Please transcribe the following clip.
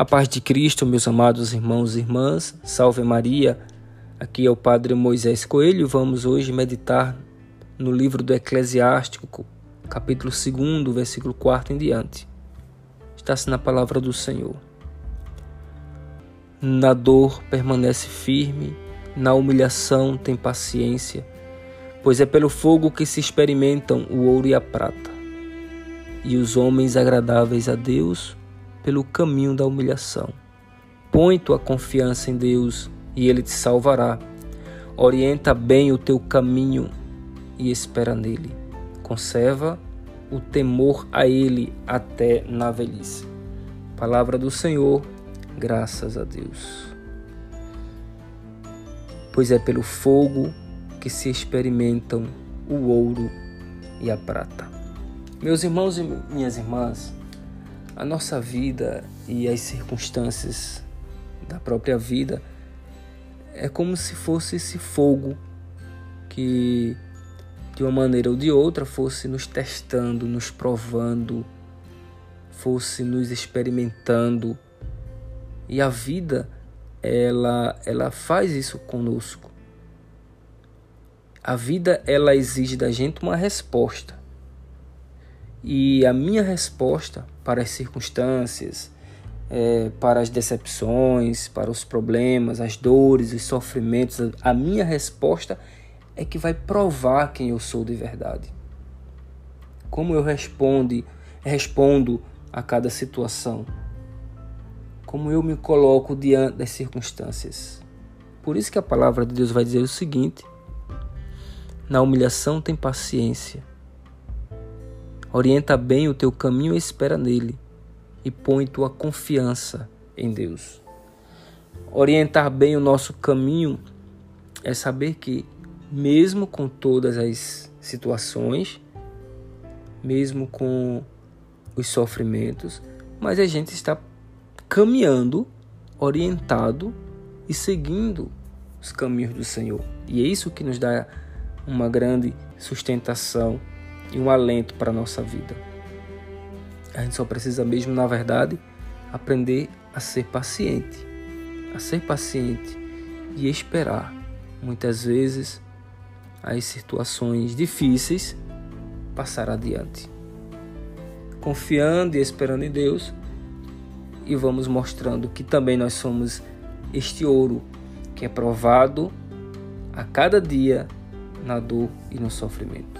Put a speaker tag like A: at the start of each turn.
A: A paz de Cristo, meus amados irmãos e irmãs, salve Maria. Aqui é o Padre Moisés Coelho. Vamos hoje meditar no livro do Eclesiástico, capítulo 2, versículo 4 em diante. Está-se na palavra do Senhor. Na dor permanece firme, na humilhação tem paciência, pois é pelo fogo que se experimentam o ouro e a prata. E os homens agradáveis a Deus pelo caminho da humilhação. Põe tua confiança em Deus e Ele te salvará. Orienta bem o teu caminho e espera nele. Conserva o temor a Ele até na velhice. Palavra do Senhor, graças a Deus. Pois é pelo fogo que se experimentam o ouro e a prata. Meus irmãos e minhas irmãs, a nossa vida e as circunstâncias da própria vida é como se fosse esse fogo que de uma maneira ou de outra fosse nos testando, nos provando, fosse nos experimentando. E a vida ela ela faz isso conosco. A vida ela exige da gente uma resposta. E a minha resposta para as circunstâncias, é, para as decepções, para os problemas, as dores, os sofrimentos, a minha resposta é que vai provar quem eu sou de verdade. Como eu respondo, respondo a cada situação. Como eu me coloco diante das circunstâncias. Por isso que a palavra de Deus vai dizer o seguinte: na humilhação tem paciência Orienta bem o teu caminho e espera nele, e põe tua confiança em Deus. Orientar bem o nosso caminho é saber que, mesmo com todas as situações, mesmo com os sofrimentos, mas a gente está caminhando, orientado e seguindo os caminhos do Senhor. E é isso que nos dá uma grande sustentação e um alento para a nossa vida. A gente só precisa mesmo, na verdade, aprender a ser paciente, a ser paciente e esperar. Muitas vezes as situações difíceis passar adiante. Confiando e esperando em Deus e vamos mostrando que também nós somos este ouro que é provado a cada dia na dor e no sofrimento.